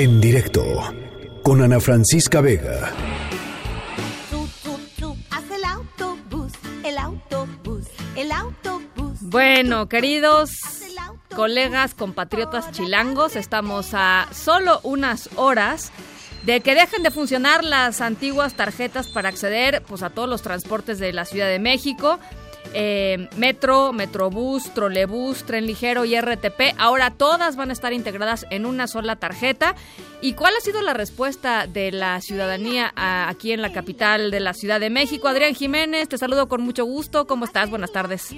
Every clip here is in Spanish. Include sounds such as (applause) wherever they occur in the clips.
En directo con Ana Francisca Vega. el autobús, el autobús, el autobús. Bueno, queridos colegas, compatriotas chilangos, estamos a solo unas horas de que dejen de funcionar las antiguas tarjetas para acceder pues, a todos los transportes de la Ciudad de México. Eh, metro, Metrobús, Trolebús, Tren Ligero y RTP. Ahora todas van a estar integradas en una sola tarjeta. ¿Y cuál ha sido la respuesta de la ciudadanía aquí en la capital de la Ciudad de México? Adrián Jiménez, te saludo con mucho gusto. ¿Cómo estás? Buenas tardes.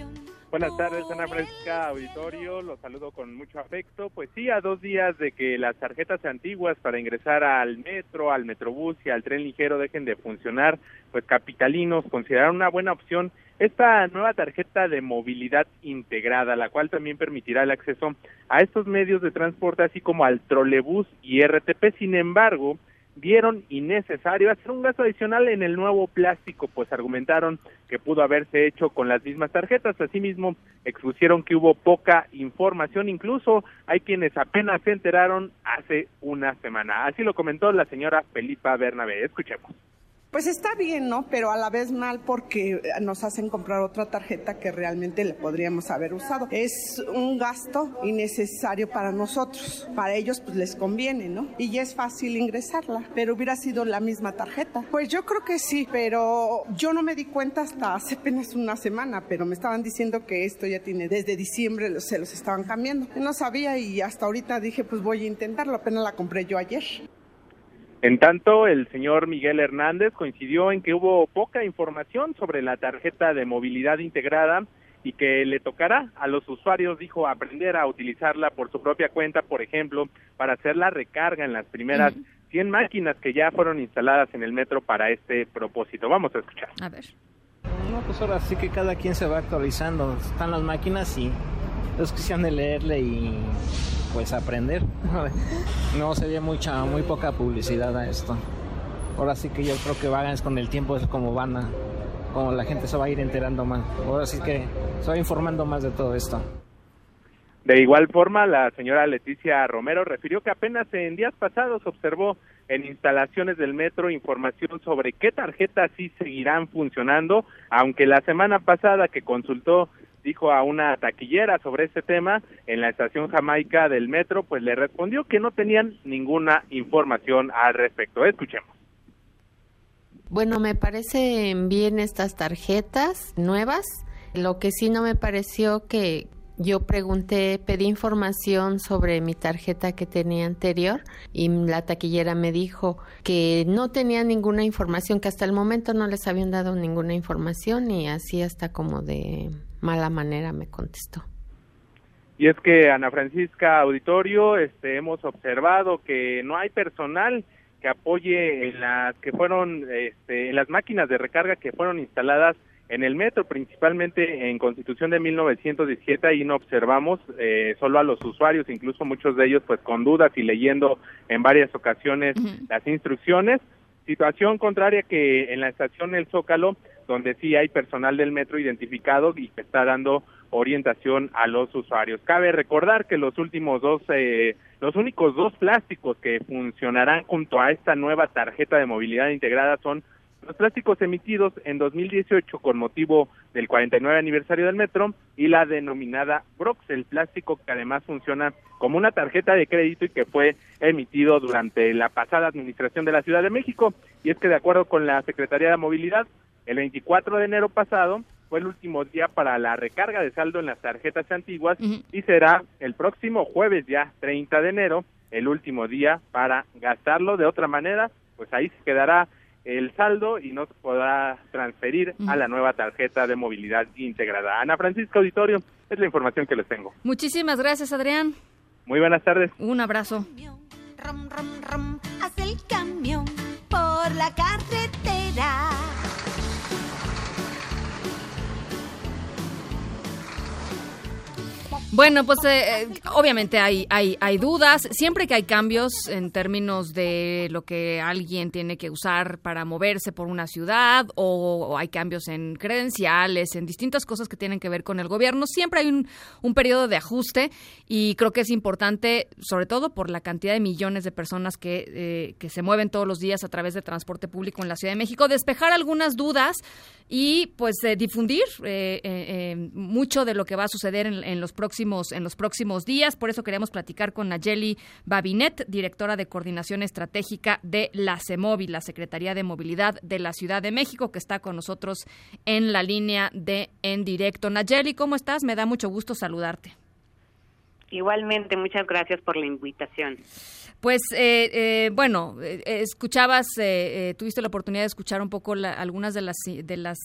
Buenas tardes, Ana Francisca Auditorio. Los saludo con mucho afecto. Pues sí, a dos días de que las tarjetas antiguas para ingresar al metro, al metrobús y al tren ligero dejen de funcionar, pues capitalinos consideraron una buena opción esta nueva tarjeta de movilidad integrada, la cual también permitirá el acceso a estos medios de transporte, así como al trolebús y RTP. Sin embargo, vieron innecesario hacer un gasto adicional en el nuevo plástico, pues argumentaron que pudo haberse hecho con las mismas tarjetas. Asimismo, expusieron que hubo poca información, incluso hay quienes apenas se enteraron hace una semana. Así lo comentó la señora Felipa Bernabé. Escuchemos. Pues está bien, ¿no? Pero a la vez mal porque nos hacen comprar otra tarjeta que realmente le podríamos haber usado. Es un gasto innecesario para nosotros. Para ellos pues les conviene, ¿no? Y es fácil ingresarla, pero hubiera sido la misma tarjeta. Pues yo creo que sí, pero yo no me di cuenta hasta hace apenas una semana, pero me estaban diciendo que esto ya tiene desde diciembre se los estaban cambiando. no sabía y hasta ahorita dije pues voy a intentarlo, apenas la compré yo ayer. En tanto, el señor Miguel Hernández coincidió en que hubo poca información sobre la tarjeta de movilidad integrada y que le tocará a los usuarios, dijo, aprender a utilizarla por su propia cuenta, por ejemplo, para hacer la recarga en las primeras 100 máquinas que ya fueron instaladas en el metro para este propósito. Vamos a escuchar. A ver. No, pues ahora sí que cada quien se va actualizando. Están las máquinas y es cuestión de leerle y pues aprender. (laughs) no se ve mucha, muy poca publicidad a esto. Ahora sí que yo creo que van con el tiempo es como van a, como la gente se va a ir enterando más. Ahora sí que se va informando más de todo esto. De igual forma, la señora Leticia Romero refirió que apenas en días pasados observó en instalaciones del metro información sobre qué tarjetas sí seguirán funcionando, aunque la semana pasada que consultó dijo a una taquillera sobre este tema en la estación Jamaica del metro, pues le respondió que no tenían ninguna información al respecto. Escuchemos. Bueno, me parecen bien estas tarjetas nuevas. Lo que sí no me pareció que yo pregunté, pedí información sobre mi tarjeta que tenía anterior y la taquillera me dijo que no tenía ninguna información, que hasta el momento no les habían dado ninguna información y así hasta como de mala manera me contestó. Y es que Ana Francisca Auditorio, este, hemos observado que no hay personal que apoye en las que fueron, este, en las máquinas de recarga que fueron instaladas en el metro, principalmente en Constitución de 1917, ahí no observamos eh, solo a los usuarios, incluso muchos de ellos pues con dudas y leyendo en varias ocasiones las instrucciones. Situación contraria que en la estación El Zócalo donde sí hay personal del metro identificado y que está dando orientación a los usuarios. Cabe recordar que los últimos dos, eh, los únicos dos plásticos que funcionarán junto a esta nueva tarjeta de movilidad integrada son los plásticos emitidos en 2018 con motivo del 49 aniversario del metro y la denominada Brox, el plástico que además funciona como una tarjeta de crédito y que fue emitido durante la pasada administración de la Ciudad de México. Y es que de acuerdo con la Secretaría de Movilidad, el 24 de enero pasado fue el último día para la recarga de saldo en las tarjetas antiguas y será el próximo jueves ya 30 de enero el último día para gastarlo. De otra manera, pues ahí se quedará el saldo y no se podrá transferir a la nueva tarjeta de movilidad integrada. Ana Francisca Auditorio, es la información que les tengo. Muchísimas gracias, Adrián. Muy buenas tardes. Un abrazo. el camión por la carretera. Bueno, pues eh, eh, obviamente hay, hay, hay dudas. Siempre que hay cambios en términos de lo que alguien tiene que usar para moverse por una ciudad o, hay cambios en credenciales, en distintas cosas que tienen que ver con el gobierno, siempre hay un, un periodo de ajuste y creo que es importante, sobre todo por la cantidad de millones de personas que, eh, que se mueven todos los días a través de transporte público en la Ciudad de México, despejar algunas dudas y pues difundir mucho de lo que va a suceder en, en los próximos en los próximos días. Por eso queremos platicar con Nayeli Babinet, directora de Coordinación Estratégica de la CEMOVI, la Secretaría de Movilidad de la Ciudad de México, que está con nosotros en la línea de En Directo. Nayeli, ¿cómo estás? Me da mucho gusto saludarte. Igualmente, muchas gracias por la invitación. Pues eh, eh, bueno, eh, escuchabas, tuviste la oportunidad de escuchar un poco algunas de las de las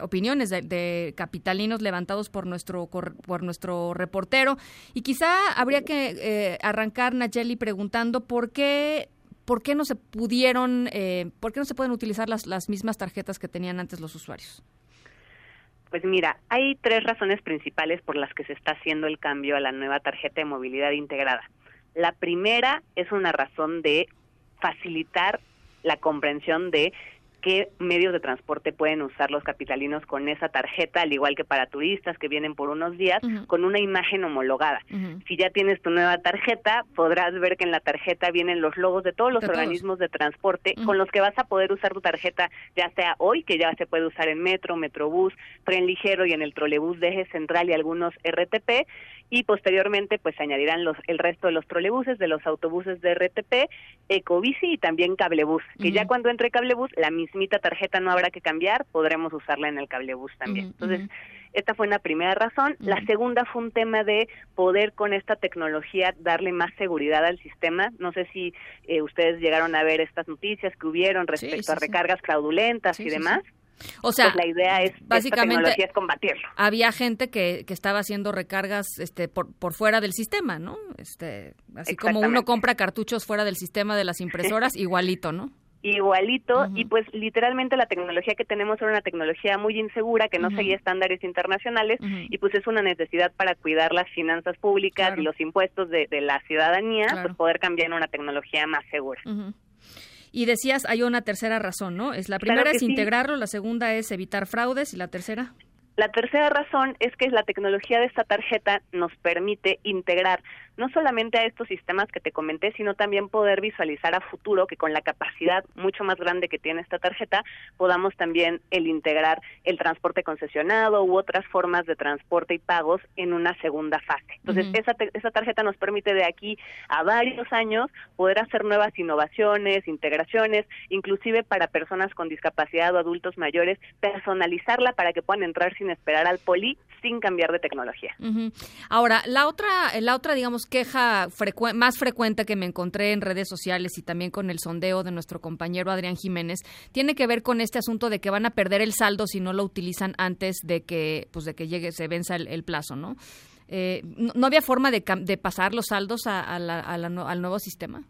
opiniones de, capitalinos levantados por nuestro por nuestro reportero y quizá habría que arrancar Nayeli preguntando por qué por qué no se pudieron, por qué no se pueden utilizar las las mismas tarjetas que tenían antes los usuarios. Pues mira, hay tres razones principales por las que se está haciendo el cambio a la nueva tarjeta de movilidad integrada. La primera es una razón de facilitar la comprensión de qué medios de transporte pueden usar los capitalinos con esa tarjeta, al igual que para turistas que vienen por unos días, con una imagen homologada. Si ya tienes tu nueva tarjeta, podrás ver que en la tarjeta vienen los logos de todos los organismos de transporte con los que vas a poder usar tu tarjeta, ya sea hoy, que ya se puede usar en metro, metrobús, tren ligero y en el trolebús de eje central y algunos RTP, y posteriormente pues añadirán los, el resto de los trolebuses, de los autobuses de RTP, Ecobici y también cablebús, que ya cuando entre cablebús la mismita tarjeta no habrá que cambiar, podremos usarla en el cablebús también. Entonces, esta fue una primera razón. La segunda fue un tema de poder con esta tecnología darle más seguridad al sistema. No sé si eh, ustedes llegaron a ver estas noticias que hubieron respecto a recargas fraudulentas y demás. O sea, pues la idea es básicamente es combatirlo. Había gente que, que estaba haciendo recargas este por, por fuera del sistema, ¿no? Este, así como uno compra cartuchos fuera del sistema de las impresoras, (laughs) igualito, ¿no? igualito y pues literalmente la tecnología que tenemos era una tecnología muy insegura que no seguía estándares internacionales y pues es una necesidad para cuidar las finanzas públicas y los impuestos de, la ciudadanía, pues poder cambiar en una tecnología más segura. Y decías, hay una tercera razón, ¿no? Es la primera es integrarlo, la segunda es evitar fraudes y la tercera. La tercera razón es que la tecnología de esta tarjeta nos permite integrar no solamente a estos sistemas que te comenté, sino también poder visualizar a futuro que con la capacidad mucho más grande que tiene esta tarjeta podamos también el integrar el transporte concesionado u otras formas de transporte y pagos en una segunda fase. Entonces, esa, esa tarjeta nos permite de aquí a varios años poder hacer nuevas innovaciones, integraciones, inclusive para personas con discapacidad o adultos mayores, personalizarla para que puedan entrar sin esperar al poli sin cambiar de tecnología. Ahora, la otra, la otra, digamos, queja más frecuente que me encontré en redes sociales y también con el sondeo de nuestro compañero Adrián Jiménez tiene que ver con este asunto de que van a perder el saldo si no lo utilizan antes de que, pues, de que llegue, se venza el, plazo, ¿no? Eh, ¿no, había forma de, de pasar los saldos al nuevo sistema?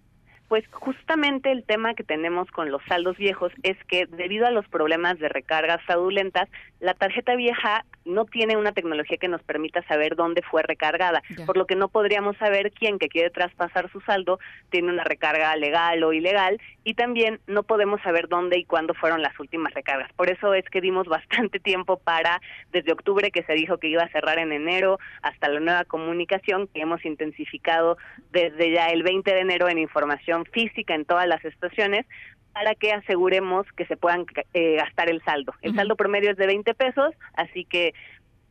Pues justamente el tema que tenemos con los saldos viejos es que debido a los problemas de recargas fraudulentas, la tarjeta vieja no tiene una tecnología que nos permita saber dónde fue recargada, por lo que no podríamos saber quién que quiere traspasar su saldo tiene una recarga legal o ilegal y también no podemos saber dónde y cuándo fueron las últimas recargas. Por eso es que dimos (laughs) bastante tiempo para, desde octubre que se dijo que iba a cerrar en enero, hasta la nueva comunicación que hemos intensificado desde ya el 20 de enero en información física en todas las estaciones para que aseguremos que se puedan eh, gastar el saldo. El saldo promedio es de 20 pesos, así que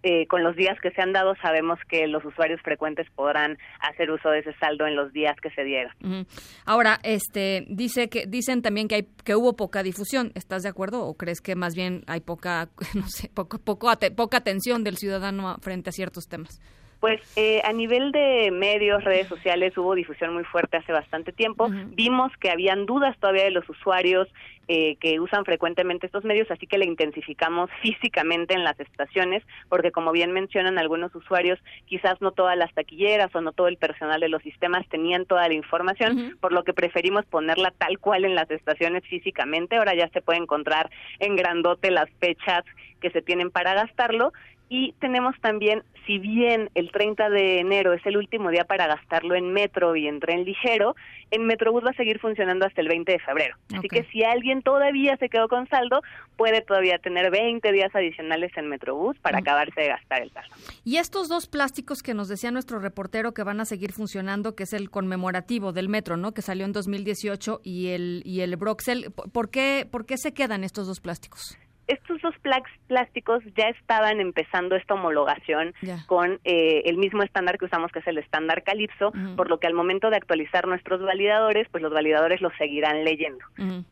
eh, con los días que se han dado sabemos que los usuarios frecuentes podrán hacer uso de ese saldo en los días que se dieron. Ahora, este, dice que dicen también que hay que hubo poca difusión. ¿Estás de acuerdo o crees que más bien hay poca, (laughs) no sé, poco, poco poca atención del ciudadano frente a ciertos temas? Pues eh, a nivel de medios, redes sociales, hubo difusión muy fuerte hace bastante tiempo. Vimos que habían dudas todavía de los usuarios eh, que usan frecuentemente estos medios, así que le intensificamos (laughs) físicamente en las estaciones, porque como bien mencionan algunos usuarios, quizás no todas las taquilleras o no todo el personal de los sistemas tenían toda la información, por lo que preferimos ponerla tal cual en las estaciones físicamente. Ahora ya se puede encontrar en grandote las fechas que se tienen para gastarlo Y tenemos también, si bien el 30 de enero es el último día para gastarlo en metro y en tren ligero, en Metrobús va a seguir funcionando hasta el 20 de febrero. Así que si alguien todavía se quedó con saldo, puede todavía tener 20 días adicionales en Metrobús para acabarse de gastar el saldo. Y estos dos plásticos que nos decía nuestro reportero que van a seguir funcionando, que es el conmemorativo del metro, ¿no? Que salió en 2018 y el y el Broxel, ¿por qué por qué se quedan estos dos plásticos? Estos dos plásticos ya estaban empezando esta homologación con eh, el mismo estándar que usamos, que es el estándar Calypso, por lo que al momento de actualizar nuestros validadores, pues los validadores los seguirán leyendo.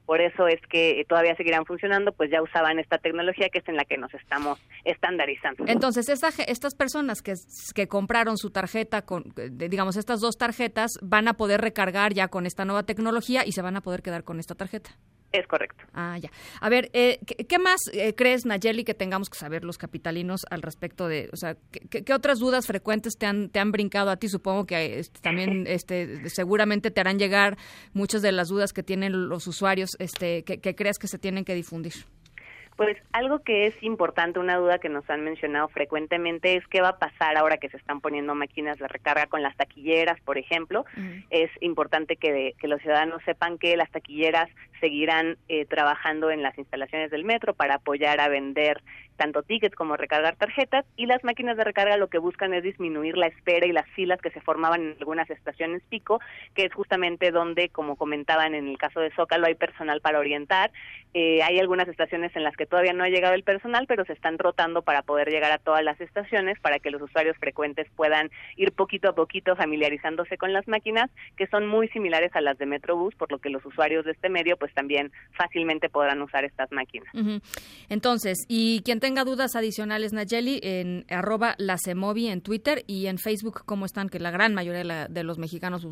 Por eso es que todavía seguirán funcionando, pues ya usaban esta tecnología que es en la que nos estamos estandarizando. Entonces, estas personas que, que compraron su tarjeta, con, digamos, estas dos tarjetas, van a poder recargar ya con esta nueva tecnología y se van a poder quedar con esta tarjeta. Es correcto. Ah, ya. A ver, eh, ¿qué, más eh, crees, Nayeli, que tengamos que saber los capitalinos al respecto de, o sea, qué, otras dudas frecuentes te han, te han brincado a ti? Supongo que este, también, (laughs) este, seguramente te harán llegar muchas de las dudas que tienen los usuarios, este, que, que creas que se tienen que difundir. Pues algo que es importante, una duda que nos han mencionado frecuentemente es qué va a pasar ahora que se están poniendo máquinas de recarga con las taquilleras, por ejemplo. Es importante que, que, los ciudadanos sepan que las taquilleras seguirán eh, trabajando en las instalaciones del metro para apoyar a vender tanto tickets como recargar tarjetas y las máquinas de recarga lo que buscan es disminuir la espera y las filas que se formaban en algunas estaciones pico, que es justamente donde, como comentaban en el caso de Zócalo, hay personal para orientar. Eh, hay algunas estaciones en las que todavía no ha llegado el personal, pero se están rotando para poder llegar a todas las estaciones para que los usuarios frecuentes puedan ir poquito a poquito familiarizándose con las máquinas, que son muy similares a las de Metrobús, por lo que los usuarios de este medio pues también fácilmente podrán usar estas máquinas. Entonces, y quien tenga dudas adicionales, Nayeli, en arroba la en Twitter y en Facebook, ¿cómo están? Que la gran mayoría de, los mexicanos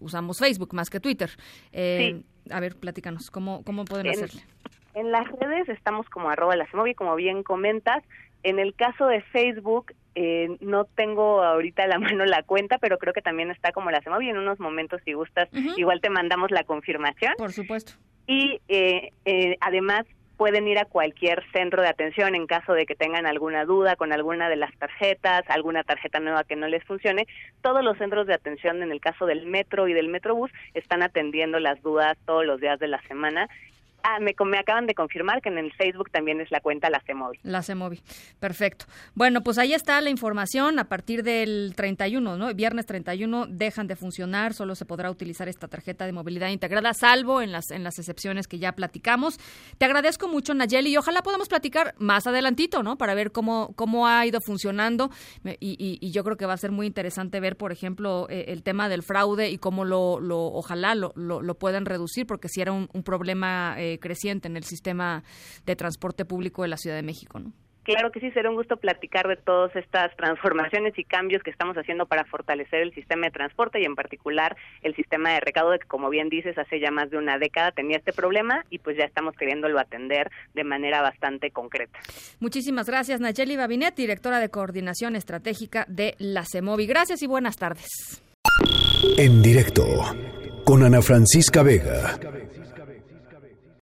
usamos Facebook más que Twitter. Eh, a ver, platícanos, ¿cómo, cómo pueden hacerle? En las redes estamos como arroba la como bien comentas. En el caso de Facebook, eh, no tengo ahorita a la (laughs) mano la cuenta, pero creo que también está como la. En unos momentos, si gustas, igual te mandamos la confirmación. Por supuesto. Y eh, eh, además pueden ir a cualquier centro de atención en caso de que tengan alguna duda con alguna de las tarjetas, alguna tarjeta nueva que no les funcione. Todos los centros de atención en el caso del metro y del metrobús están atendiendo las dudas todos los días de la semana Ah, me, me, acaban de confirmar que en el Facebook también es la cuenta La CEMOVI. La CEMOVI, perfecto. Bueno, pues ahí está la información. A partir del 31, ¿no? Viernes 31 dejan de funcionar, solo se podrá utilizar esta tarjeta de movilidad integrada, salvo en las, en las excepciones que ya platicamos. Te agradezco mucho, Nayeli, y ojalá podamos platicar más adelantito, ¿no? Para ver cómo, cómo ha ido funcionando. Y, yo creo que va a ser muy interesante ver, por ejemplo, eh, el tema del fraude y cómo lo, lo ojalá lo, lo, puedan reducir, porque si era un, problema... Eh, creciente en el sistema de transporte público de la Ciudad de México, ¿no? Claro que sí, será un gusto platicar de todas estas transformaciones y cambios que estamos haciendo para fortalecer el sistema de transporte y en particular el sistema de recaudo que como bien dices hace ya más de una década tenía este problema y pues ya estamos queriéndolo atender de manera bastante concreta. Muchísimas gracias Nayeli Babinet, directora de Coordinación Estratégica de la CEMOVI. Gracias y buenas tardes. En directo con Ana Francisca Vega.